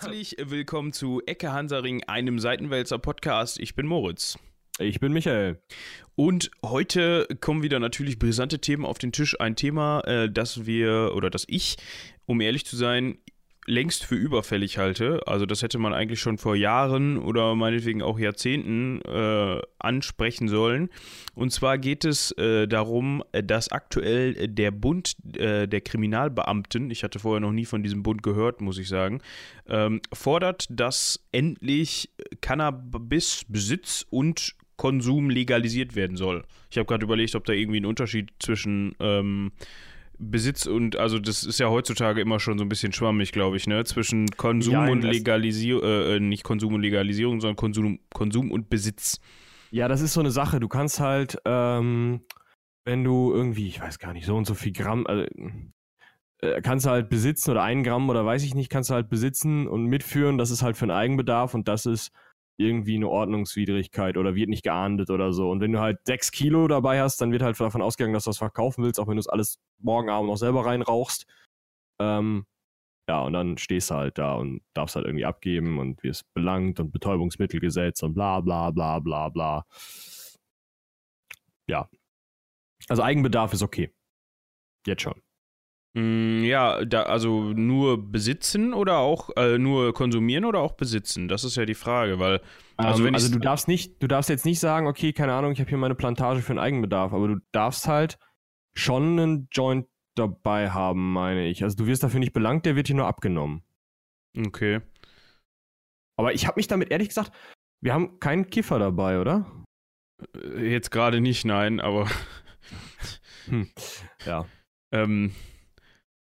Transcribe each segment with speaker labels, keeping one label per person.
Speaker 1: Herzlich willkommen zu Ecke Hansaring, einem Seitenwälzer Podcast. Ich bin Moritz.
Speaker 2: Ich bin Michael.
Speaker 1: Und heute kommen wieder natürlich brisante Themen auf den Tisch. Ein Thema, äh, das wir oder das ich, um ehrlich zu sein, längst für überfällig halte. Also das hätte man eigentlich schon vor Jahren oder meinetwegen auch Jahrzehnten äh, ansprechen sollen. Und zwar geht es äh, darum, dass aktuell der Bund äh, der Kriminalbeamten, ich hatte vorher noch nie von diesem Bund gehört, muss ich sagen, ähm, fordert, dass endlich Cannabisbesitz und Konsum legalisiert werden soll. Ich habe gerade überlegt, ob da irgendwie ein Unterschied zwischen ähm, Besitz und, also das ist ja heutzutage immer schon so ein bisschen schwammig, glaube ich, ne? Zwischen Konsum ja, und Legalisierung, äh, äh, nicht Konsum und Legalisierung, sondern Konsum, Konsum und Besitz.
Speaker 2: Ja, das ist so eine Sache. Du kannst halt, ähm, wenn du irgendwie, ich weiß gar nicht, so und so viel Gramm, also, äh, kannst du halt besitzen oder ein Gramm oder weiß ich nicht, kannst du halt besitzen und mitführen. Das ist halt für einen Eigenbedarf und das ist irgendwie eine Ordnungswidrigkeit oder wird nicht geahndet oder so. Und wenn du halt sechs Kilo dabei hast, dann wird halt davon ausgegangen, dass du das verkaufen willst, auch wenn du es alles morgen Abend noch selber reinrauchst. Ähm, ja, und dann stehst du halt da und darfst halt irgendwie abgeben und wirst belangt und Betäubungsmittelgesetz und bla bla bla bla bla. Ja. Also Eigenbedarf ist okay. Jetzt schon.
Speaker 1: Mm, ja, da, also nur besitzen oder auch äh, nur konsumieren oder auch besitzen? Das ist ja die Frage, weil.
Speaker 2: Also, um, also du darfst nicht, du darfst jetzt nicht sagen, okay, keine Ahnung, ich habe hier meine Plantage für einen Eigenbedarf, aber du darfst halt schon einen Joint dabei haben, meine ich. Also du wirst dafür nicht belangt, der wird hier nur abgenommen.
Speaker 1: Okay.
Speaker 2: Aber ich habe mich damit ehrlich gesagt, wir haben keinen Kiffer dabei, oder?
Speaker 1: Äh, jetzt gerade nicht, nein, aber.
Speaker 2: hm. Ja.
Speaker 1: Ähm,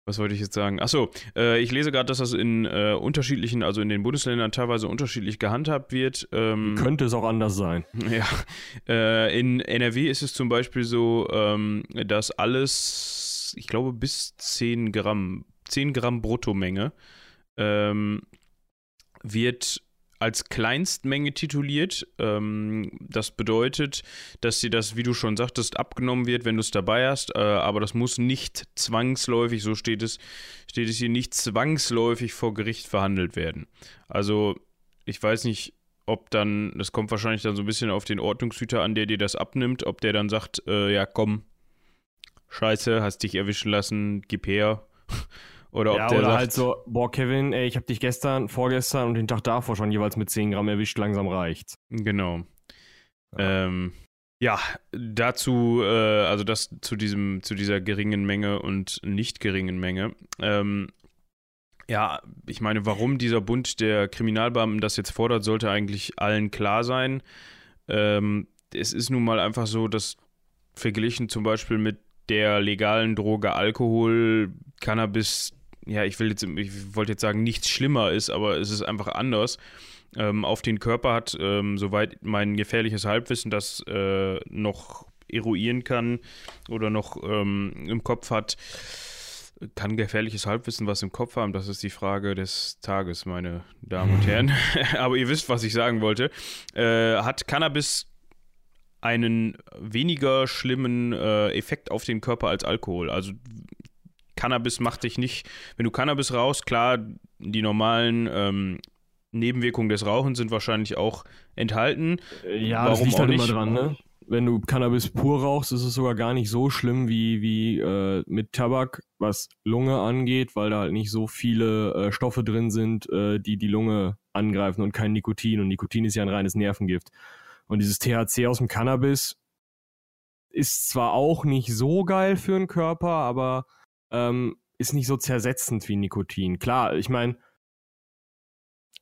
Speaker 1: was wollte ich jetzt sagen? Achso, äh, ich lese gerade, dass das in äh, unterschiedlichen, also in den Bundesländern teilweise unterschiedlich gehandhabt wird.
Speaker 2: Ähm, Könnte es auch anders sein.
Speaker 1: Ja. Äh, in NRW ist es zum Beispiel so, ähm, dass alles, ich glaube, bis 10 Gramm, 10 Gramm Bruttomenge ähm, wird als Kleinstmenge tituliert. Ähm, das bedeutet, dass dir das, wie du schon sagtest, abgenommen wird, wenn du es dabei hast. Äh, aber das muss nicht zwangsläufig, so steht es, steht es hier, nicht zwangsläufig vor Gericht verhandelt werden. Also, ich weiß nicht, ob dann, das kommt wahrscheinlich dann so ein bisschen auf den Ordnungshüter an, der dir das abnimmt, ob der dann sagt, äh, ja komm, scheiße, hast dich erwischen lassen, gib her.
Speaker 2: Oder ob ja, der oder sagt, halt so, boah, Kevin, ey, ich habe dich gestern, vorgestern und den Tag davor schon jeweils mit 10 Gramm erwischt, langsam reicht's.
Speaker 1: Genau. Ja, ähm, ja dazu, äh, also das zu diesem, zu dieser geringen Menge und nicht geringen Menge. Ähm, ja, ich meine, warum dieser Bund der Kriminalbeamten das jetzt fordert, sollte eigentlich allen klar sein. Ähm, es ist nun mal einfach so, dass verglichen zum Beispiel mit der legalen Droge Alkohol, Cannabis ja, ich will jetzt, ich wollte jetzt sagen, nichts schlimmer ist, aber es ist einfach anders. Ähm, auf den Körper hat, ähm, soweit mein gefährliches Halbwissen das äh, noch eruieren kann oder noch ähm, im Kopf hat, kann gefährliches Halbwissen was im Kopf haben? Das ist die Frage des Tages, meine Damen und Herren. Aber ihr wisst, was ich sagen wollte. Äh, hat Cannabis einen weniger schlimmen äh, Effekt auf den Körper als Alkohol? Also Cannabis macht dich nicht, wenn du Cannabis rauchst, klar, die normalen ähm, Nebenwirkungen des Rauchens sind wahrscheinlich auch enthalten.
Speaker 2: Ja, Warum das liegt halt immer dran, ne? Wenn du Cannabis pur rauchst, ist es sogar gar nicht so schlimm wie, wie äh, mit Tabak, was Lunge angeht, weil da halt nicht so viele äh, Stoffe drin sind, äh, die die Lunge angreifen und kein Nikotin. Und Nikotin ist ja ein reines Nervengift. Und dieses THC aus dem Cannabis ist zwar auch nicht so geil für den Körper, aber ähm, ist nicht so zersetzend wie Nikotin. Klar, ich meine,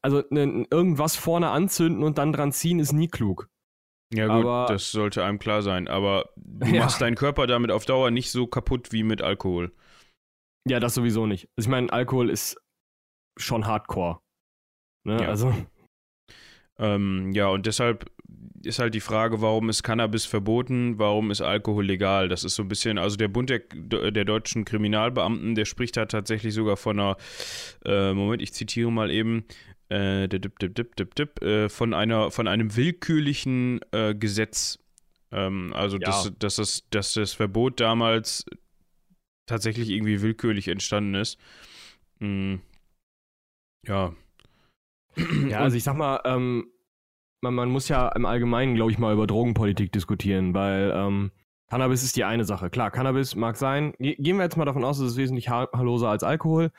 Speaker 2: also ne, irgendwas vorne anzünden und dann dran ziehen ist nie klug.
Speaker 1: Ja gut, aber, das sollte einem klar sein. Aber du ja. machst deinen Körper damit auf Dauer nicht so kaputt wie mit Alkohol.
Speaker 2: Ja, das sowieso nicht. Also ich meine, Alkohol ist schon Hardcore. Ne? Ja. Also.
Speaker 1: Ähm, ja, und deshalb ist halt die Frage, warum ist Cannabis verboten, warum ist Alkohol legal? Das ist so ein bisschen, also der Bund der, der deutschen Kriminalbeamten, der spricht da tatsächlich sogar von einer, äh, Moment, ich zitiere mal eben, äh, dip, dip, dip, dip, dip, äh, von, einer, von einem willkürlichen äh, Gesetz. Ähm, also, ja. dass, dass, das, dass das Verbot damals tatsächlich irgendwie willkürlich entstanden ist. Mhm. Ja,
Speaker 2: Ja, also ich sag mal, ähm, man, man muss ja im Allgemeinen, glaube ich, mal über Drogenpolitik diskutieren, weil ähm, Cannabis ist die eine Sache. Klar, Cannabis mag sein. Gehen wir jetzt mal davon aus, es ist wesentlich harmloser als Alkohol.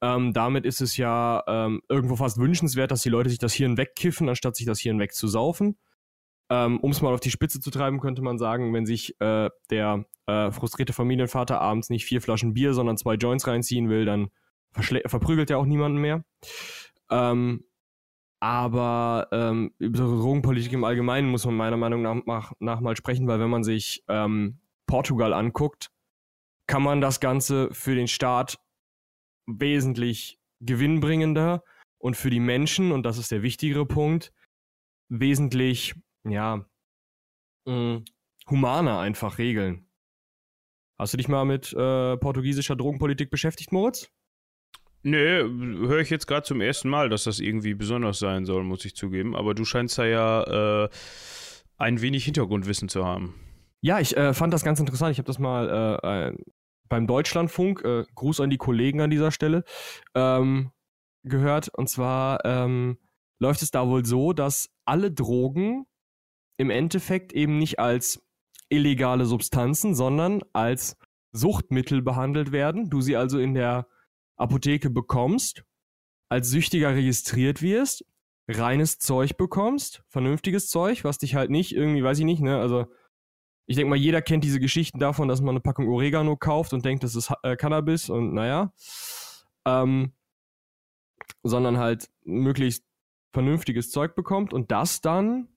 Speaker 2: Ähm, damit ist es ja ähm, irgendwo fast wünschenswert, dass die Leute sich das Hirn wegkiffen, anstatt sich das Hirn wegzusaufen. Ähm, um es mal auf die Spitze zu treiben, könnte man sagen, wenn sich äh, der äh, frustrierte Familienvater abends nicht vier Flaschen Bier, sondern zwei Joints reinziehen will, dann verprügelt er auch niemanden mehr. Ähm, aber ähm, über Drogenpolitik im Allgemeinen muss man meiner Meinung nach, nach mal sprechen, weil wenn man sich ähm, Portugal anguckt, kann man das Ganze für den Staat wesentlich gewinnbringender und für die Menschen, und das ist der wichtigere Punkt, wesentlich, ja, mh, mm, humaner einfach regeln. Hast du dich mal mit äh, portugiesischer Drogenpolitik beschäftigt, Moritz?
Speaker 1: Nee, höre ich jetzt gerade zum ersten Mal, dass das irgendwie besonders sein soll, muss ich zugeben. Aber du scheinst da ja äh, ein wenig Hintergrundwissen zu haben.
Speaker 2: Ja, ich äh, fand das ganz interessant. Ich habe das mal äh, beim Deutschlandfunk, äh, Gruß an die Kollegen an dieser Stelle, ähm, gehört. Und zwar ähm, läuft es da wohl so, dass alle Drogen im Endeffekt eben nicht als illegale Substanzen, sondern als Suchtmittel behandelt werden. Du sie also in der Apotheke bekommst, als Süchtiger registriert wirst, reines Zeug bekommst, vernünftiges Zeug, was dich halt nicht irgendwie, weiß ich nicht, ne, also ich denke mal, jeder kennt diese Geschichten davon, dass man eine Packung Oregano kauft und denkt, das ist äh, Cannabis und naja, ähm, sondern halt möglichst vernünftiges Zeug bekommt und das dann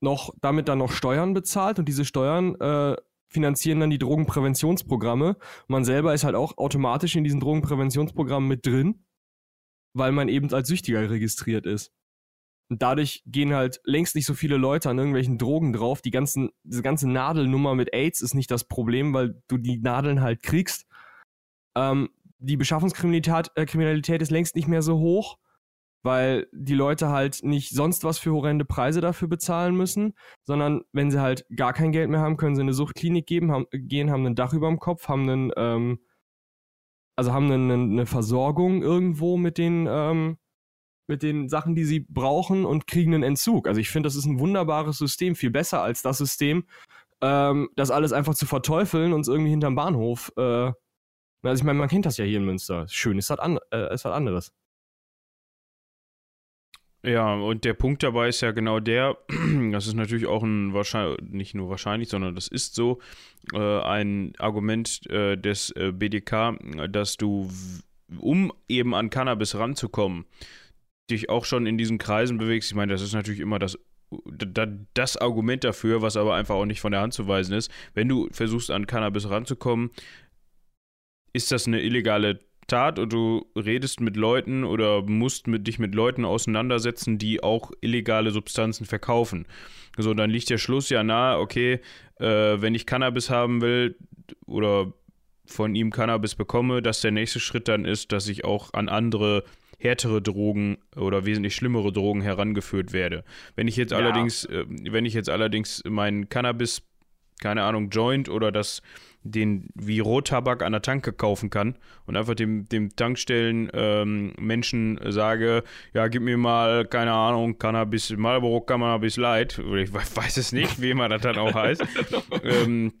Speaker 2: noch, damit dann noch Steuern bezahlt und diese Steuern äh, finanzieren dann die Drogenpräventionsprogramme. Man selber ist halt auch automatisch in diesen Drogenpräventionsprogrammen mit drin, weil man eben als Süchtiger registriert ist. Und dadurch gehen halt längst nicht so viele Leute an irgendwelchen Drogen drauf. Die ganzen, diese ganze Nadelnummer mit AIDS ist nicht das Problem, weil du die Nadeln halt kriegst. Ähm, die Beschaffungskriminalität äh, ist längst nicht mehr so hoch weil die Leute halt nicht sonst was für horrende Preise dafür bezahlen müssen, sondern wenn sie halt gar kein Geld mehr haben, können sie in eine Suchtklinik geben, haben, gehen, haben ein Dach über dem Kopf, haben einen, ähm, also haben eine, eine Versorgung irgendwo mit den, ähm, mit den Sachen, die sie brauchen und kriegen einen Entzug. Also ich finde, das ist ein wunderbares System, viel besser als das System, ähm, das alles einfach zu verteufeln und irgendwie hinterm Bahnhof. Äh, also ich meine, man kennt das ja hier in Münster. Schön ist das, an, äh, ist was anderes.
Speaker 1: Ja, und der Punkt dabei ist ja genau der, das ist natürlich auch ein wahrscheinlich, nicht nur wahrscheinlich, sondern das ist so, äh, ein Argument äh, des äh, BDK, dass du, um eben an Cannabis ranzukommen, dich auch schon in diesen Kreisen bewegst. Ich meine, das ist natürlich immer das das Argument dafür, was aber einfach auch nicht von der Hand zu weisen ist. Wenn du versuchst, an Cannabis ranzukommen, ist das eine illegale Tat und du redest mit Leuten oder musst mit, dich mit Leuten auseinandersetzen, die auch illegale Substanzen verkaufen. So, dann liegt der Schluss ja nahe, okay, äh, wenn ich Cannabis haben will oder von ihm Cannabis bekomme, dass der nächste Schritt dann ist, dass ich auch an andere härtere Drogen oder wesentlich schlimmere Drogen herangeführt werde. Wenn ich jetzt ja. allerdings, äh, wenn ich jetzt allerdings meinen Cannabis, keine Ahnung, Joint oder das den wie Rottabak an der Tanke kaufen kann und einfach dem, dem Tankstellen ähm, Menschen sage, ja, gib mir mal, keine Ahnung, Cannabis, Marlboro Cannabis Light, oder ich weiß es nicht, wie immer das dann auch heißt, ähm,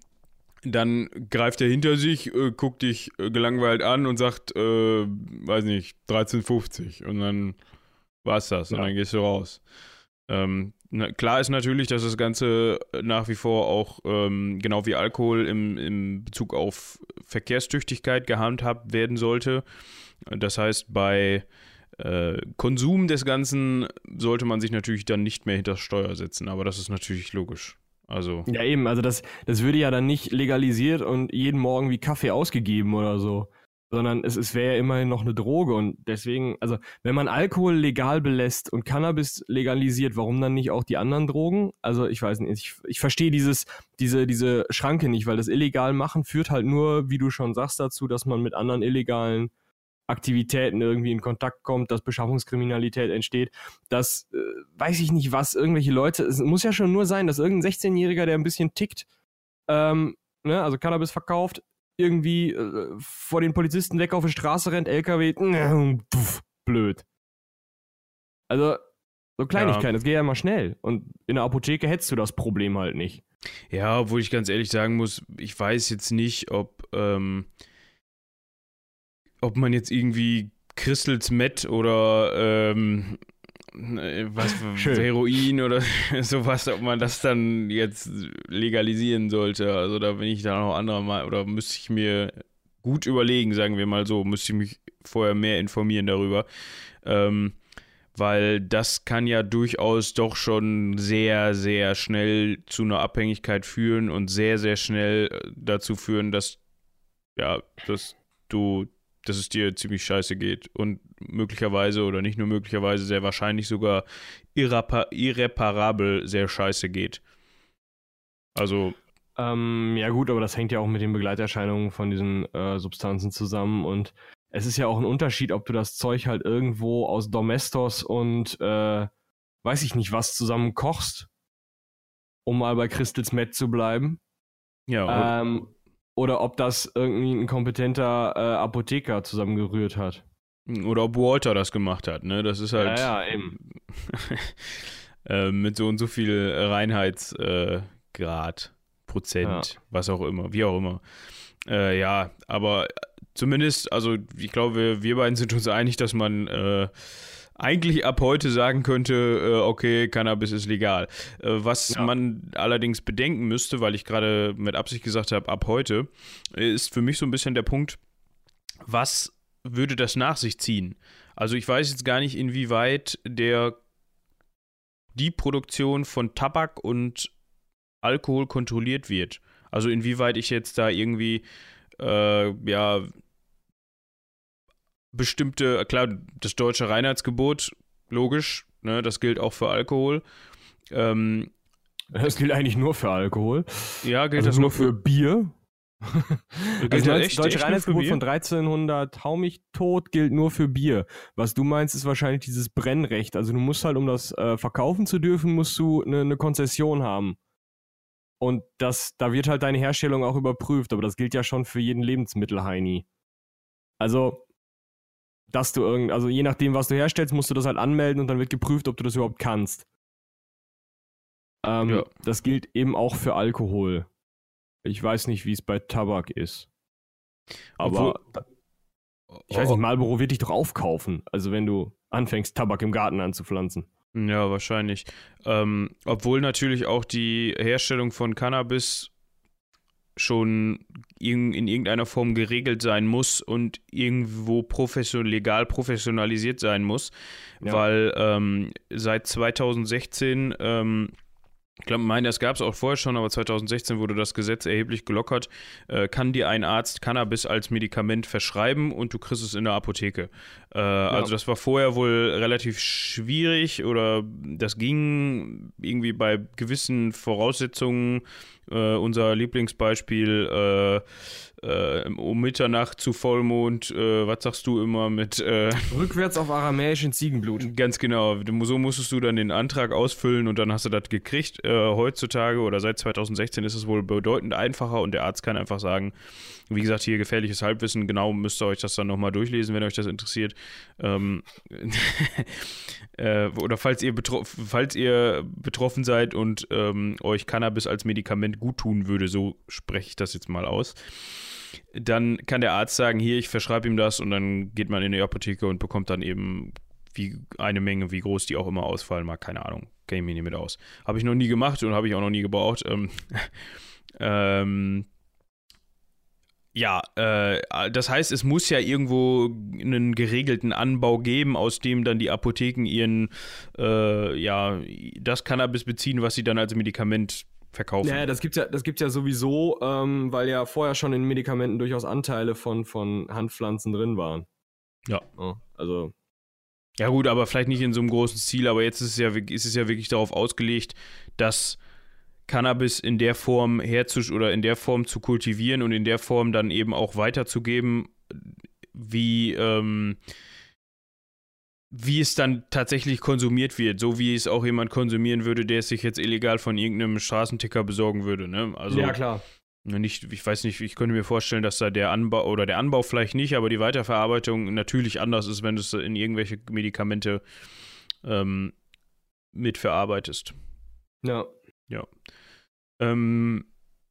Speaker 1: dann greift er hinter sich, äh, guckt dich äh, gelangweilt an und sagt, äh, weiß nicht, 13,50 und dann war's das ja. und dann gehst du raus. Ähm, na, klar ist natürlich, dass das Ganze nach wie vor auch ähm, genau wie Alkohol im, im Bezug auf Verkehrstüchtigkeit gehandhabt werden sollte. Das heißt, bei äh, Konsum des Ganzen sollte man sich natürlich dann nicht mehr hinter Steuer setzen, aber das ist natürlich logisch. Also.
Speaker 2: Ja, eben, also das, das würde ja dann nicht legalisiert und jeden Morgen wie Kaffee ausgegeben oder so sondern es, es wäre ja immerhin noch eine Droge und deswegen, also wenn man Alkohol legal belässt und Cannabis legalisiert, warum dann nicht auch die anderen Drogen? Also ich weiß nicht, ich, ich verstehe dieses, diese, diese Schranke nicht, weil das illegal machen führt halt nur, wie du schon sagst, dazu, dass man mit anderen illegalen Aktivitäten irgendwie in Kontakt kommt, dass Beschaffungskriminalität entsteht, dass, äh, weiß ich nicht was, irgendwelche Leute, es muss ja schon nur sein, dass irgendein 16-Jähriger, der ein bisschen tickt, ähm, ne, also Cannabis verkauft, irgendwie äh, vor den Polizisten weg auf die Straße rennt, LKW, pf, blöd. Also, so Kleinigkeiten, ja. das geht ja immer schnell. Und in der Apotheke hättest du das Problem halt nicht.
Speaker 1: Ja, obwohl ich ganz ehrlich sagen muss, ich weiß jetzt nicht, ob, ähm, ob man jetzt irgendwie Crystals Met oder ähm, was Schön. Heroin oder sowas, ob man das dann jetzt legalisieren sollte. Also da bin ich da noch anderer Mal oder müsste ich mir gut überlegen, sagen wir mal so, müsste ich mich vorher mehr informieren darüber. Ähm, weil das kann ja durchaus doch schon sehr, sehr schnell zu einer Abhängigkeit führen und sehr, sehr schnell dazu führen, dass, ja, dass du, dass es dir ziemlich scheiße geht und möglicherweise oder nicht nur möglicherweise, sehr wahrscheinlich sogar irreparabel sehr scheiße geht. Also.
Speaker 2: Ähm, ja, gut, aber das hängt ja auch mit den Begleiterscheinungen von diesen äh, Substanzen zusammen und es ist ja auch ein Unterschied, ob du das Zeug halt irgendwo aus Domestos und äh, weiß ich nicht was zusammen kochst, um mal bei Crystals Met zu bleiben. Ja. Ähm, oder ob das irgendwie ein kompetenter äh, Apotheker zusammengerührt hat.
Speaker 1: Oder ob Walter das gemacht hat, ne? Das ist halt.
Speaker 2: Ja, ja eben.
Speaker 1: äh, mit so und so viel Reinheitsgrad, äh, Prozent, ja. was auch immer, wie auch immer. Äh, ja, aber zumindest, also ich glaube, wir beiden sind uns einig, dass man äh, eigentlich ab heute sagen könnte, äh, okay, Cannabis ist legal. Äh, was ja. man allerdings bedenken müsste, weil ich gerade mit Absicht gesagt habe, ab heute, ist für mich so ein bisschen der Punkt, was würde das nach sich ziehen? Also ich weiß jetzt gar nicht, inwieweit der die Produktion von Tabak und Alkohol kontrolliert wird. Also inwieweit ich jetzt da irgendwie äh, ja bestimmte, klar, das deutsche Reinheitsgebot, logisch, ne, das gilt auch für Alkohol. Ähm,
Speaker 2: das gilt eigentlich nur für Alkohol.
Speaker 1: Ja, gilt also das nur für, für Bier?
Speaker 2: also das echt, deutsche echt Reinheitsgebot von 1300 hau mich tot gilt nur für Bier. Was du meinst, ist wahrscheinlich dieses Brennrecht. Also du musst halt, um das äh, verkaufen zu dürfen, musst du eine ne Konzession haben. Und das, da wird halt deine Herstellung auch überprüft, aber das gilt ja schon für jeden Lebensmittel, Heini. Also, dass du irgend, also je nachdem, was du herstellst, musst du das halt anmelden und dann wird geprüft, ob du das überhaupt kannst. Ähm, ja. Das gilt eben auch für Alkohol. Ich weiß nicht, wie es bei Tabak ist. Aber Obwohl, ich weiß nicht, Marlboro wird dich doch aufkaufen. Also wenn du anfängst, Tabak im Garten anzupflanzen.
Speaker 1: Ja, wahrscheinlich. Ähm, obwohl natürlich auch die Herstellung von Cannabis schon in, in irgendeiner Form geregelt sein muss und irgendwo profession legal professionalisiert sein muss, ja. weil ähm, seit 2016 ähm, ich glaube, meine, das gab es auch vorher schon, aber 2016 wurde das Gesetz erheblich gelockert. Äh, kann dir ein Arzt Cannabis als Medikament verschreiben und du kriegst es in der Apotheke. Äh, ja. Also das war vorher wohl relativ schwierig oder das ging irgendwie bei gewissen Voraussetzungen äh, unser Lieblingsbeispiel äh, äh, um Mitternacht zu Vollmond, äh, was sagst du immer mit
Speaker 2: Rückwärts auf aramäischen Ziegenblut.
Speaker 1: Ganz genau. So musstest du dann den Antrag ausfüllen und dann hast du das gekriegt. Heutzutage oder seit 2016 ist es wohl bedeutend einfacher und der Arzt kann einfach sagen, wie gesagt, hier gefährliches Halbwissen, genau müsst ihr euch das dann nochmal durchlesen, wenn euch das interessiert. Ähm, äh, oder falls ihr, falls ihr betroffen seid und ähm, euch Cannabis als Medikament gut tun würde, so spreche ich das jetzt mal aus dann kann der Arzt sagen, hier, ich verschreibe ihm das und dann geht man in die Apotheke und bekommt dann eben wie eine Menge, wie groß die auch immer ausfallen mag, keine Ahnung, kenne ich mich nicht mit aus. Habe ich noch nie gemacht und habe ich auch noch nie gebraucht. Ähm, ähm, ja, äh, das heißt, es muss ja irgendwo einen geregelten Anbau geben, aus dem dann die Apotheken ihren, äh, ja, das Cannabis beziehen, was sie dann als Medikament verkaufen.
Speaker 2: Ja, das gibt's ja, das gibt's ja sowieso, ähm, weil ja vorher schon in Medikamenten durchaus Anteile von, von Handpflanzen drin waren.
Speaker 1: Ja.
Speaker 2: ja. Also.
Speaker 1: Ja, gut, aber vielleicht nicht in so einem großen Ziel, aber jetzt ist es ja, ist es ja wirklich darauf ausgelegt, dass Cannabis in der Form herzusch oder in der Form zu kultivieren und in der Form dann eben auch weiterzugeben, wie, ähm, wie es dann tatsächlich konsumiert wird, so wie es auch jemand konsumieren würde, der es sich jetzt illegal von irgendeinem Straßenticker besorgen würde. Ne? Also,
Speaker 2: ja, klar.
Speaker 1: Nicht, ich weiß nicht, ich könnte mir vorstellen, dass da der Anbau oder der Anbau vielleicht nicht, aber die Weiterverarbeitung natürlich anders ist, wenn du es in irgendwelche Medikamente ähm, mitverarbeitest.
Speaker 2: Ja.
Speaker 1: Ja. Ähm,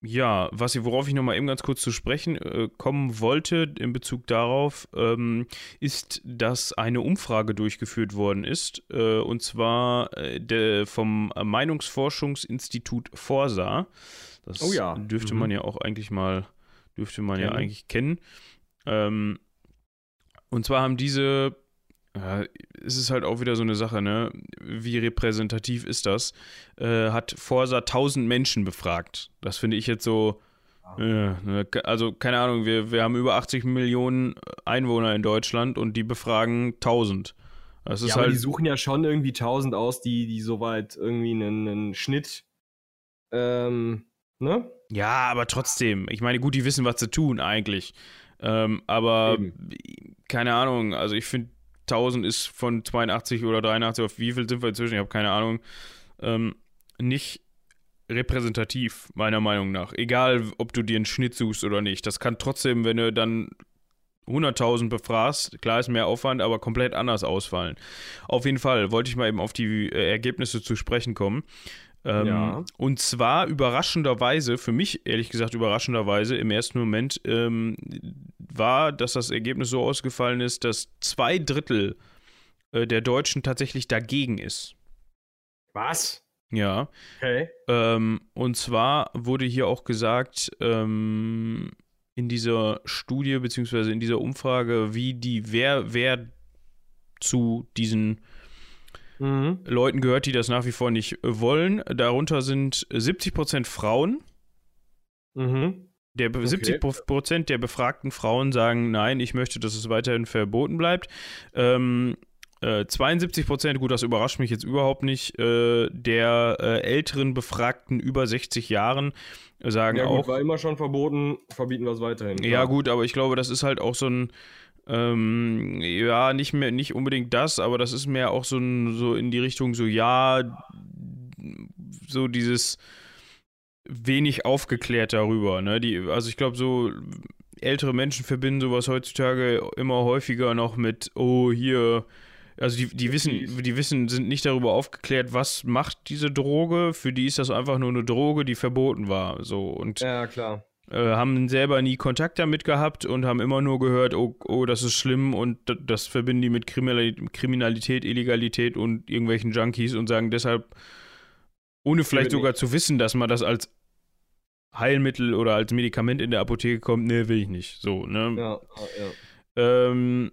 Speaker 1: ja, was ich, worauf ich nochmal eben ganz kurz zu sprechen äh, kommen wollte in Bezug darauf, ähm, ist, dass eine Umfrage durchgeführt worden ist, äh, und zwar äh, de, vom Meinungsforschungsinstitut Forsa. Das
Speaker 2: Oh ja.
Speaker 1: dürfte
Speaker 2: Mhm.
Speaker 1: man ja auch eigentlich mal, dürfte man ja
Speaker 2: Kennen.
Speaker 1: eigentlich kennen. Ähm, und zwar haben diese, ja, es ist halt auch wieder so eine Sache, ne? Wie repräsentativ ist das? Äh, hat Forsa 1000 Menschen befragt. Das finde ich jetzt so, äh, ne, also keine Ahnung, wir, wir haben über 80 Millionen Einwohner in Deutschland und die befragen 1000. Das ist
Speaker 2: ja, aber
Speaker 1: halt,
Speaker 2: die suchen ja schon irgendwie 1000 aus, die, die soweit irgendwie einen, einen Schnitt, ähm, ne?
Speaker 1: ja, aber trotzdem. Ich meine, gut, die wissen, was zu tun eigentlich. Ähm, aber keine Ahnung, also ich finde 1000 ist von 82 oder 83 auf wie viel sind wir inzwischen? Ich habe keine Ahnung. Ähm, nicht repräsentativ, meiner Meinung nach. Egal, ob du dir einen Schnitt suchst oder nicht. Das kann trotzdem, wenn du dann 100.000 befragst, klar ist mehr Aufwand, aber komplett anders ausfallen. Auf jeden Fall wollte ich mal eben auf die äh, Ergebnisse zu sprechen kommen. Ähm,
Speaker 2: Ja.
Speaker 1: Und zwar überraschenderweise, für mich ehrlich gesagt überraschenderweise im ersten Moment, ähm, war, dass das Ergebnis so ausgefallen ist, dass zwei Drittel äh, der Deutschen tatsächlich dagegen ist.
Speaker 2: Was?
Speaker 1: Ja.
Speaker 2: Okay.
Speaker 1: Ähm, und zwar wurde hier auch gesagt, ähm, in dieser Studie beziehungsweise in dieser Umfrage, wie die, wer, wer zu diesen
Speaker 2: Mhm.
Speaker 1: Leuten gehört, die das nach wie vor nicht wollen. Darunter sind 70% Frauen.
Speaker 2: Mhm.
Speaker 1: Der
Speaker 2: Okay.
Speaker 1: 70% der befragten Frauen sagen, nein, ich möchte, dass es weiterhin verboten bleibt. Ähm, äh, 72%, gut, das überrascht mich jetzt überhaupt nicht, äh, der äh, älteren Befragten über 60 Jahren sagen
Speaker 2: Ja, gut,
Speaker 1: auch,
Speaker 2: war immer schon verboten, verbieten wir es weiterhin.
Speaker 1: ja,
Speaker 2: klar.
Speaker 1: gut, aber ich glaube, das ist halt auch so ein, ähm, ja, nicht mehr, nicht unbedingt das, aber das ist mehr auch so ein, so in die Richtung, so, ja, so dieses wenig aufgeklärt darüber, ne? Die, also ich glaube, so ältere Menschen verbinden sowas heutzutage immer häufiger noch mit, oh, hier, also die, die wissen, die wissen, sind nicht darüber aufgeklärt, was macht diese Droge. Für die ist das einfach nur eine Droge, die verboten war. So und
Speaker 2: Ja, klar.
Speaker 1: Äh, haben selber nie Kontakt damit gehabt und haben immer nur gehört, oh, oh das ist schlimm und das verbinden die mit Kriminalität, Illegalität und irgendwelchen Junkies und sagen deshalb, ohne vielleicht sogar zu wissen, dass man das als Heilmittel oder als Medikament in der Apotheke kommt, nee, will ich nicht. So, ne?
Speaker 2: Ja, ja.
Speaker 1: Ähm,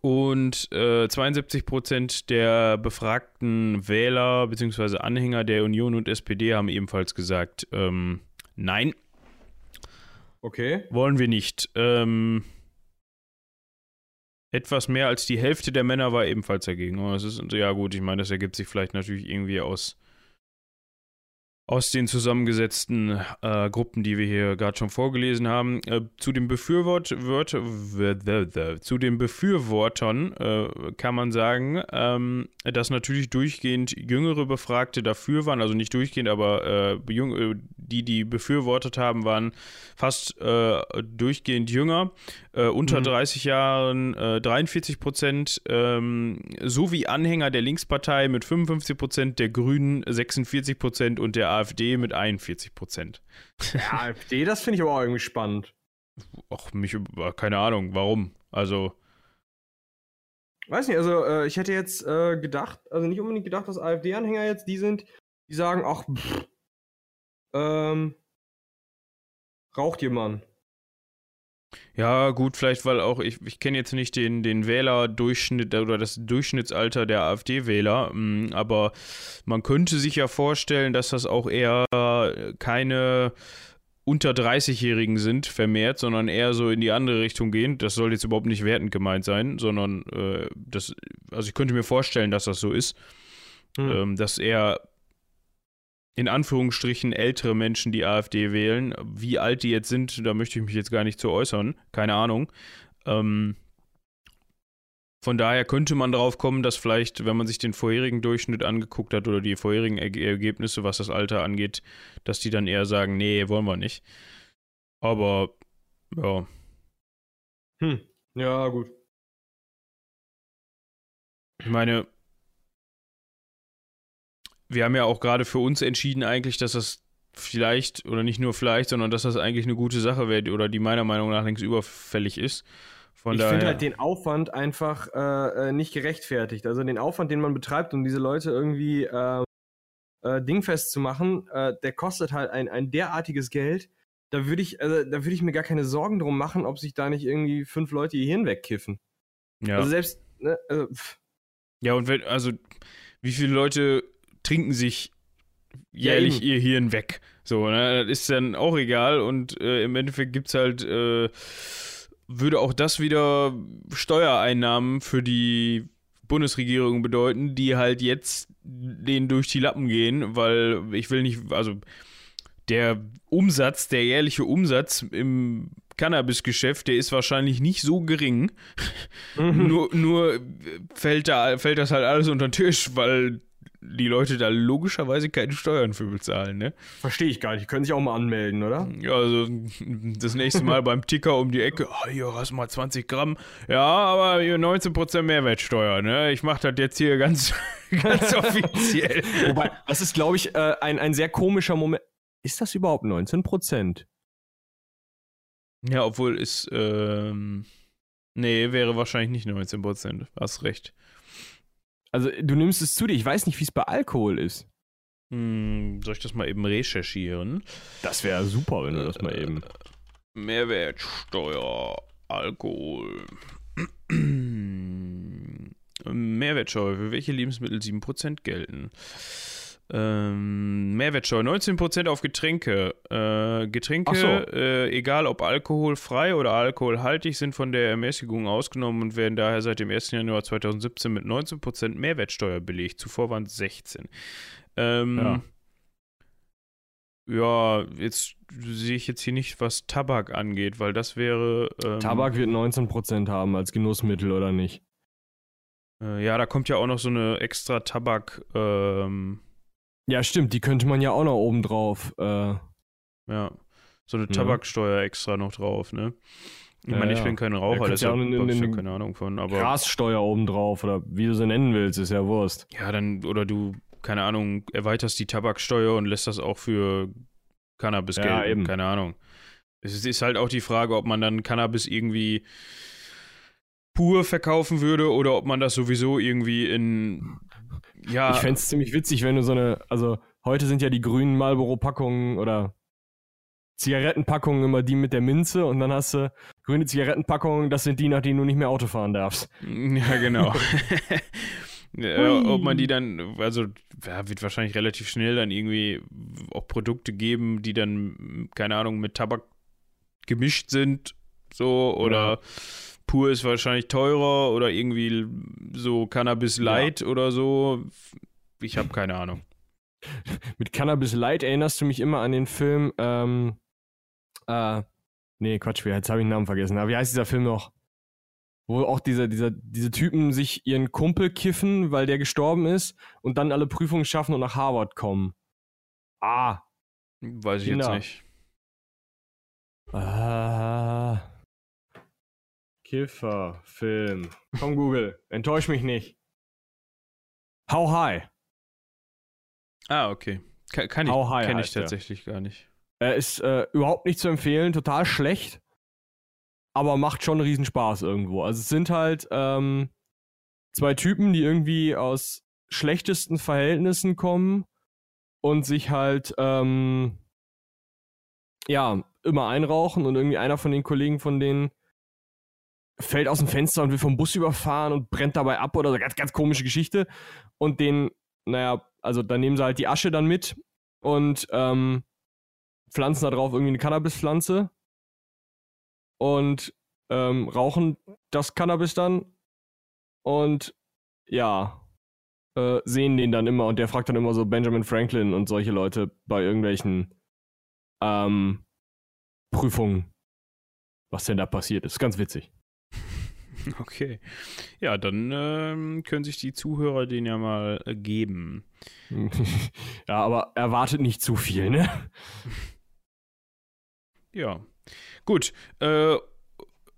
Speaker 1: und äh, 72% der befragten Wähler bzw. Anhänger der Union und SPD haben ebenfalls gesagt, ähm, nein,
Speaker 2: Okay.
Speaker 1: wollen wir nicht. Ähm, etwas mehr als die Hälfte der Männer war ebenfalls dagegen. Aber das ist, ja gut, ich meine, das ergibt sich vielleicht natürlich irgendwie aus, aus den zusammengesetzten äh, Gruppen, die wir hier gerade schon vorgelesen haben. Äh, zu den Befürwort, Wört, w- w- w- zu den Befürwortern äh, kann man sagen, ähm, dass natürlich durchgehend jüngere Befragte dafür waren, also nicht durchgehend, aber äh, äh, die, die befürwortet haben, waren fast äh, durchgehend jünger, unter
Speaker 2: Mhm.
Speaker 1: 30 Jahren äh, 43 Prozent, ähm, sowie Anhänger der Linkspartei mit 55 Prozent, der Grünen 46 Prozent und der AfD mit 41 Prozent.
Speaker 2: Ja, AfD, das finde ich aber auch irgendwie spannend.
Speaker 1: Ach, mich, über- keine Ahnung, warum. Also,
Speaker 2: Weiß nicht, also äh, ich hätte jetzt äh, gedacht, also nicht unbedingt gedacht, dass AfD-Anhänger jetzt die sind, die sagen, ach, pff, ähm, raucht jemand.
Speaker 1: Ja, gut, vielleicht, weil auch, ich, ich kenne jetzt nicht den, den Wählerdurchschnitt oder das Durchschnittsalter der AfD-Wähler, mm, aber man könnte sich ja vorstellen, dass das auch eher keine unter 30-Jährigen sind, vermehrt, sondern eher so in die andere Richtung gehen. Das soll jetzt überhaupt nicht wertend gemeint sein, sondern äh, das, also ich könnte mir vorstellen, dass das so ist.
Speaker 2: Hm.
Speaker 1: ähm, dass eher in Anführungsstrichen ältere Menschen die AfD wählen. Wie alt die jetzt sind, da möchte ich mich jetzt gar nicht zu äußern. Keine Ahnung. Ähm, von daher könnte man darauf kommen, dass vielleicht, wenn man sich den vorherigen Durchschnitt angeguckt hat oder die vorherigen Erge- Ergebnisse, was das Alter angeht, dass die dann eher sagen, nee, wollen wir nicht. Aber ja,
Speaker 2: Hm. Ja, gut.
Speaker 1: ich meine, wir haben ja auch gerade für uns entschieden eigentlich, dass das vielleicht, oder nicht nur vielleicht, sondern dass das eigentlich eine gute Sache wäre oder die meiner Meinung nach längst überfällig ist.
Speaker 2: Von ich finde halt den Aufwand einfach äh, äh, nicht gerechtfertigt. Also den Aufwand, den man betreibt, um diese Leute irgendwie äh, äh, dingfest zu machen, äh, der kostet halt ein, ein derartiges Geld. Da würde ich, also, da würde ich mir gar keine Sorgen drum machen, ob sich da nicht irgendwie fünf Leute ihr Hirn wegkiffen. Ja. Also selbst, ne, also,
Speaker 1: ja, und wenn, also, wie viele Leute trinken sich jährlich ja, ihr Hirn weg? So, ne? Das ist dann auch egal und äh, im Endeffekt gibt es halt äh, würde auch das wieder Steuereinnahmen für die Bundesregierung bedeuten, die halt jetzt denen durch die Lappen gehen, weil ich will nicht, also der Umsatz, der jährliche Umsatz im Cannabis-Geschäft, der ist wahrscheinlich nicht so gering. Mhm. nur, nur fällt, da, fällt das halt alles unter den Tisch, weil die Leute da logischerweise keine Steuern für bezahlen, ne?
Speaker 2: Verstehe ich gar nicht. Die können sich auch mal anmelden, oder?
Speaker 1: Ja, also das nächste Mal beim Ticker um die Ecke, oh, hier hast du mal 20 Gramm. Ja, aber hier 19% Mehrwertsteuer, ne? Ich mache das jetzt hier ganz, ganz offiziell.
Speaker 2: Wobei, das ist, glaube ich, äh, ein, ein sehr komischer Moment. Ist das überhaupt 19%?
Speaker 1: Ja, obwohl es, ähm, nee, wäre wahrscheinlich nicht 19%. Hast recht.
Speaker 2: Also du nimmst es zu dir. Ich weiß nicht, wie es bei Alkohol ist.
Speaker 1: Hm, soll ich das mal eben recherchieren?
Speaker 2: Das wäre super, wenn du das mal eben. Äh,
Speaker 1: Mehrwertsteuer, Alkohol. Mehrwertsteuer, für welche Lebensmittel 7% gelten? Ähm, Mehrwertsteuer 19% auf Getränke. Äh, Getränke, so. äh, egal ob alkoholfrei oder alkoholhaltig, sind von der Ermäßigung ausgenommen und werden daher seit dem 1. Januar 2017 mit 19% Mehrwertsteuer belegt. Zuvor waren es 16. Ähm, ja. Ja, jetzt sehe ich jetzt hier nicht, was Tabak angeht, weil das wäre.
Speaker 2: Ähm, Tabak wird 19% haben als Genussmittel, oder nicht?
Speaker 1: Äh, ja, da kommt ja auch noch so eine extra Tabak. Ähm,
Speaker 2: ja, stimmt, die könnte man ja auch noch oben drauf. Äh,
Speaker 1: ja, so eine Tabaksteuer ja. extra noch drauf, ne? Ich meine, ja, ich bin kein Raucher, deshalb
Speaker 2: ja habe
Speaker 1: ich
Speaker 2: ja keine Ahnung von. Aber Grassteuer oben drauf oder wie du sie nennen willst, ist ja Wurst.
Speaker 1: Ja, dann, oder du, keine Ahnung, erweiterst die Tabaksteuer und lässt das auch für Cannabis ja, gelten. Eben. Keine Ahnung. Es ist halt auch die Frage, ob man dann Cannabis irgendwie pur verkaufen würde oder ob man das sowieso irgendwie in
Speaker 2: ja. Ich fände es ziemlich witzig, wenn du so eine, also heute sind ja die grünen Marlboro-Packungen oder Zigarettenpackungen immer die mit der Minze und dann hast du grüne Zigarettenpackungen, das sind die, nach denen du nicht mehr Auto fahren darfst.
Speaker 1: Ja, genau. ob man die dann, also ja, wird wahrscheinlich relativ schnell dann irgendwie auch Produkte geben, die dann, keine Ahnung, mit Tabak gemischt sind, so, oder ja pur ist wahrscheinlich teurer oder irgendwie so Cannabis Light ja. oder so. Ich habe keine Ahnung.
Speaker 2: Mit Cannabis Light erinnerst du mich immer an den Film, ähm, äh, nee, Quatsch, jetzt habe ich den Namen vergessen. Aber wie heißt dieser Film noch? Wo auch diese, diese, diese Typen sich ihren Kumpel kiffen, weil der gestorben ist und dann alle Prüfungen schaffen und nach Harvard kommen. Ah.
Speaker 1: Weiß ich Kinder. jetzt nicht.
Speaker 2: Ah. Kiffer, Film. Komm, Google, enttäusch mich nicht. How High.
Speaker 1: Ah, okay. Kann, kann ich, kenne ich tatsächlich der. gar nicht.
Speaker 2: Er ist äh, überhaupt nicht zu empfehlen, total schlecht, aber macht schon riesen Spaß irgendwo. Also es sind halt ähm, zwei Typen, die irgendwie aus schlechtesten Verhältnissen kommen und sich halt ähm, ja immer einrauchen und irgendwie einer von den Kollegen von denen fällt aus dem Fenster und wird vom Bus überfahren und brennt dabei ab oder so. Ganz, ganz komische Geschichte. Und den, naja, also dann nehmen sie halt die Asche dann mit und ähm, pflanzen da drauf irgendwie eine Cannabispflanze und ähm, rauchen das Cannabis dann und ja, äh, sehen den dann immer und der fragt dann immer so Benjamin Franklin und solche Leute bei irgendwelchen ähm, Prüfungen, was denn da passiert ist. Ganz witzig.
Speaker 1: Okay. Ja, dann ähm, können sich die Zuhörer den ja mal äh, geben.
Speaker 2: ja, aber erwartet nicht zu viel, ne?
Speaker 1: Ja. Gut. Äh,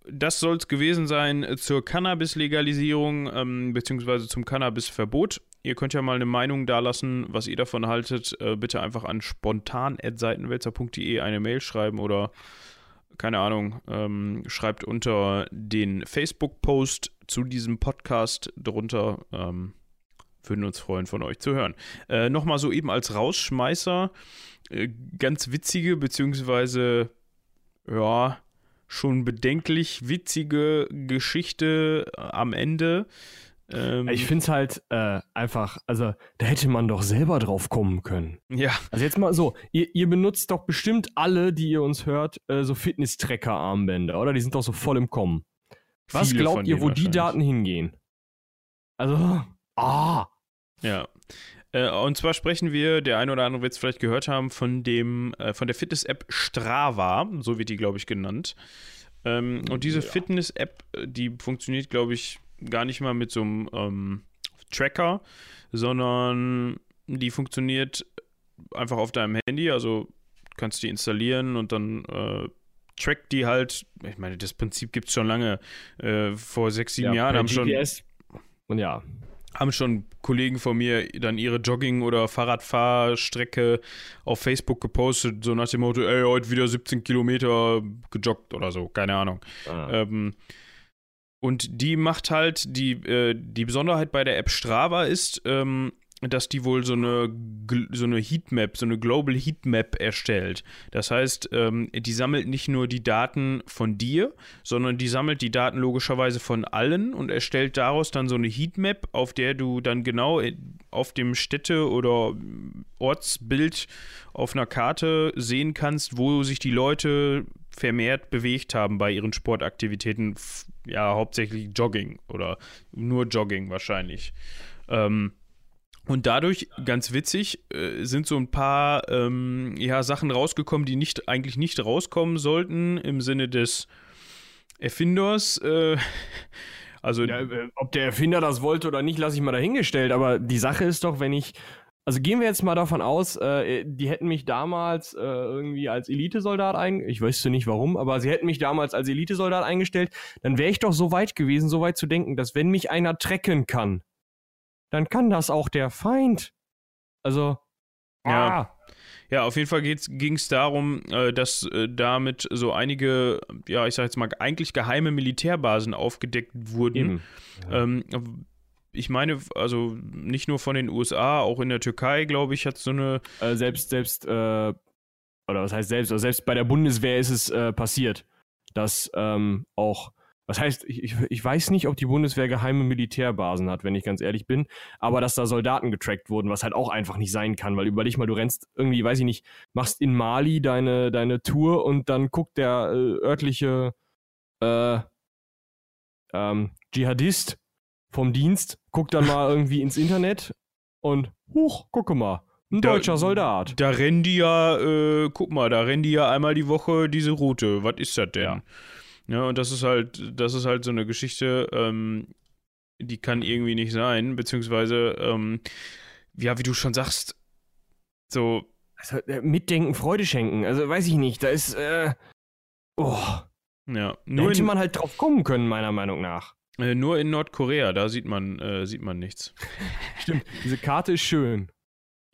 Speaker 1: das soll es gewesen sein zur Cannabis-Legalisierung ähm, beziehungsweise zum Cannabis-Verbot. ihr könnt ja mal eine Meinung dalassen, was ihr davon haltet. Äh, bitte einfach an spontan.seitenwälzer.de eine Mail schreiben oder keine Ahnung, ähm, schreibt unter den Facebook-Post zu diesem Podcast drunter. Ähm, würden uns freuen, von euch zu hören. Äh, Nochmal so eben als Rausschmeißer, äh, ganz witzige, beziehungsweise, ja, schon bedenklich witzige Geschichte am Ende.
Speaker 2: Ähm, ich finde es halt äh, einfach, also da hätte man doch selber drauf kommen können.
Speaker 1: Ja.
Speaker 2: Also jetzt mal so, ihr, ihr benutzt doch bestimmt alle, die ihr uns hört, äh, so Fitness-Tracker-Armbänder, oder? Die sind doch so voll im Kommen. Was Viele glaubt ihr, wo die Daten hingehen? Also, ah.
Speaker 1: Ja. Äh, und zwar sprechen wir, der eine oder andere wird es vielleicht gehört haben, von dem, äh, von der Fitness-App Strava, so wird die, glaube ich, genannt. Ähm, und diese ja. Fitness-App, äh, die funktioniert, glaube ich, gar nicht mal mit so einem ähm, Tracker, sondern die funktioniert einfach auf deinem Handy, also kannst die installieren und dann äh, trackt die halt, ich meine, das Prinzip gibt es schon lange, äh, vor sechs, sieben ja, Jahren haben GPS. schon.
Speaker 2: Und ja.
Speaker 1: Haben schon Kollegen von mir dann ihre Jogging- oder Fahrradfahrstrecke auf Facebook gepostet, so nach dem Motto, ey, heute wieder 17 Kilometer gejoggt oder so, keine Ahnung. Ah. Ähm, und die macht halt, die, äh, die Besonderheit bei der App Strava ist, ähm, dass die wohl so eine, so eine Heatmap, so eine Global Heatmap erstellt. Das heißt, ähm, die sammelt nicht nur die Daten von dir, sondern die sammelt die Daten logischerweise von allen und erstellt daraus dann so eine Heatmap, auf der du dann genau auf dem Städte- oder Ortsbild auf einer Karte sehen kannst, wo sich die Leute vermehrt bewegt haben bei ihren Sportaktivitäten. Ja, hauptsächlich Jogging oder nur Jogging wahrscheinlich. Ähm, und dadurch, ganz witzig, äh, sind so ein paar ähm, ja, Sachen rausgekommen, die nicht, eigentlich nicht rauskommen sollten im Sinne des Erfinders. Äh, also,
Speaker 2: ja, äh, ob der Erfinder das wollte oder nicht, lasse ich mal dahingestellt. Aber die Sache ist doch, wenn ich also gehen wir jetzt mal davon aus, äh, die hätten mich damals äh, irgendwie als Elitesoldat eingestellt. Ich wüsste nicht warum, aber sie hätten mich damals als Elitesoldat eingestellt. Dann wäre ich doch so weit gewesen, so weit zu denken, dass wenn mich einer trecken kann, dann kann das auch der Feind. Also,
Speaker 1: ja. Ah. Ja, auf jeden Fall ging es darum, äh, dass äh, damit so einige, ja, ich sag jetzt mal, eigentlich geheime Militärbasen aufgedeckt wurden. Ja. Ähm, ich meine, also nicht nur von den USA, auch in der Türkei, glaube ich, hat so eine.
Speaker 2: Äh, selbst, selbst, äh, oder was heißt selbst, also selbst bei der Bundeswehr ist es äh, passiert, dass ähm, auch was heißt, ich, ich weiß nicht, ob die Bundeswehr geheime Militärbasen hat, wenn ich ganz ehrlich bin, aber dass da Soldaten getrackt wurden, was halt auch einfach nicht sein kann, weil überleg mal, du rennst irgendwie, weiß ich nicht, machst in Mali deine, deine Tour und dann guckt der äh, örtliche äh, ähm, Dschihadist vom Dienst, guckt dann mal irgendwie ins Internet und, huch, gucke mal, ein da, deutscher Soldat.
Speaker 1: Da rennen die ja, äh, guck mal, da rennen die ja einmal die Woche diese Route. Was ist das denn? Ja. Und das ist halt, das ist halt so eine Geschichte, ähm, die kann irgendwie nicht sein, beziehungsweise, ähm, ja, wie du schon sagst, so.
Speaker 2: Also, äh, mitdenken, Freude schenken. Also, weiß ich nicht, da ist, äh, oh.
Speaker 1: Ja,
Speaker 2: nur da hätte man halt drauf kommen können, meiner Meinung nach.
Speaker 1: Äh, nur in Nordkorea, da sieht man, äh, sieht man nichts.
Speaker 2: Stimmt, diese Karte ist schön.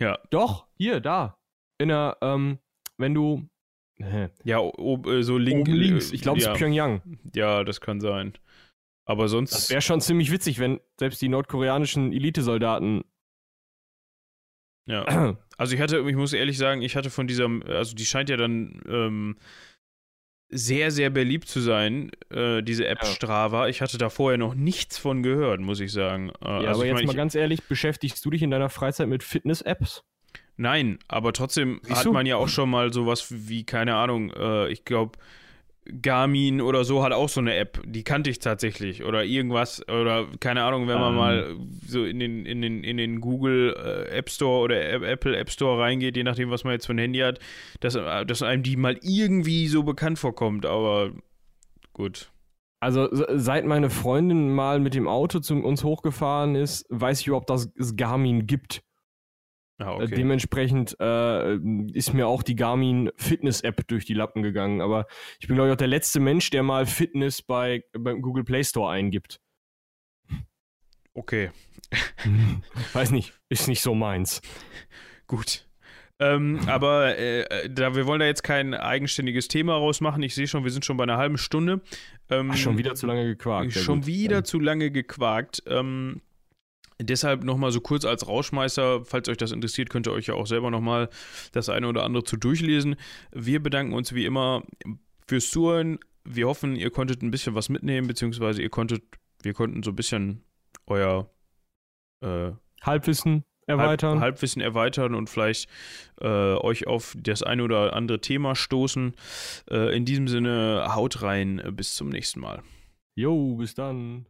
Speaker 1: Ja.
Speaker 2: Doch, hier, da. In der, ähm, wenn du,
Speaker 1: ja, ob, äh, so link,
Speaker 2: Oben links. Ich glaube, es ja. ist Pyongyang.
Speaker 1: Ja, das kann sein. Aber sonst.
Speaker 2: Das wäre schon ziemlich witzig, wenn selbst die nordkoreanischen Elitesoldaten.
Speaker 1: Ja. Also ich hatte, ich muss ehrlich sagen, ich hatte von dieser, also die scheint ja dann ähm, sehr, sehr beliebt zu sein, äh, diese App ja. Strava. Ich hatte da vorher noch nichts von gehört, muss ich sagen.
Speaker 2: Äh, ja, also aber jetzt mein, mal ganz ehrlich, beschäftigst du dich in deiner Freizeit mit Fitness-Apps?
Speaker 1: Nein, aber trotzdem Siehst hat du? man ja auch schon mal sowas wie, keine Ahnung, äh, ich glaube, Garmin oder so hat auch so eine App, die kannte ich tatsächlich oder irgendwas oder keine Ahnung, wenn man um. mal so in den, in den, in den Google äh, App Store oder Apple App Store reingeht, je nachdem, was man jetzt für ein Handy hat, dass, dass einem die mal irgendwie so bekannt vorkommt, aber gut.
Speaker 2: Also seit meine Freundin mal mit dem Auto zu uns hochgefahren ist, weiß ich überhaupt, dass es Garmin gibt. Ah, okay. Dementsprechend äh, ist mir auch die Garmin Fitness App durch die Lappen gegangen. Aber ich bin, glaube ich, auch der letzte Mensch, der mal Fitness bei, beim Google Play Store eingibt.
Speaker 1: Okay.
Speaker 2: Weiß nicht, ist nicht so meins.
Speaker 1: Gut. Ähm, aber äh, da, wir wollen da jetzt kein eigenständiges Thema rausmachen. Ich sehe schon, wir sind schon bei einer halben Stunde.
Speaker 2: Ähm, Ach, schon wieder zu lange gequakt.
Speaker 1: Schon wieder zu lange gequakt. Ähm, deshalb nochmal so kurz als Rauschmeister, falls euch das interessiert, könnt ihr euch ja auch selber nochmal das eine oder andere zu durchlesen. Wir bedanken uns wie immer fürs Zuhören. Wir hoffen, ihr konntet ein bisschen was mitnehmen, beziehungsweise ihr konntet, wir konnten so ein bisschen euer
Speaker 2: äh, Halbwissen erweitern.
Speaker 1: Halb, Halbwissen erweitern und vielleicht äh, euch auf das eine oder andere Thema stoßen. Äh, in diesem Sinne, haut rein, bis zum nächsten Mal.
Speaker 2: Jo, bis dann.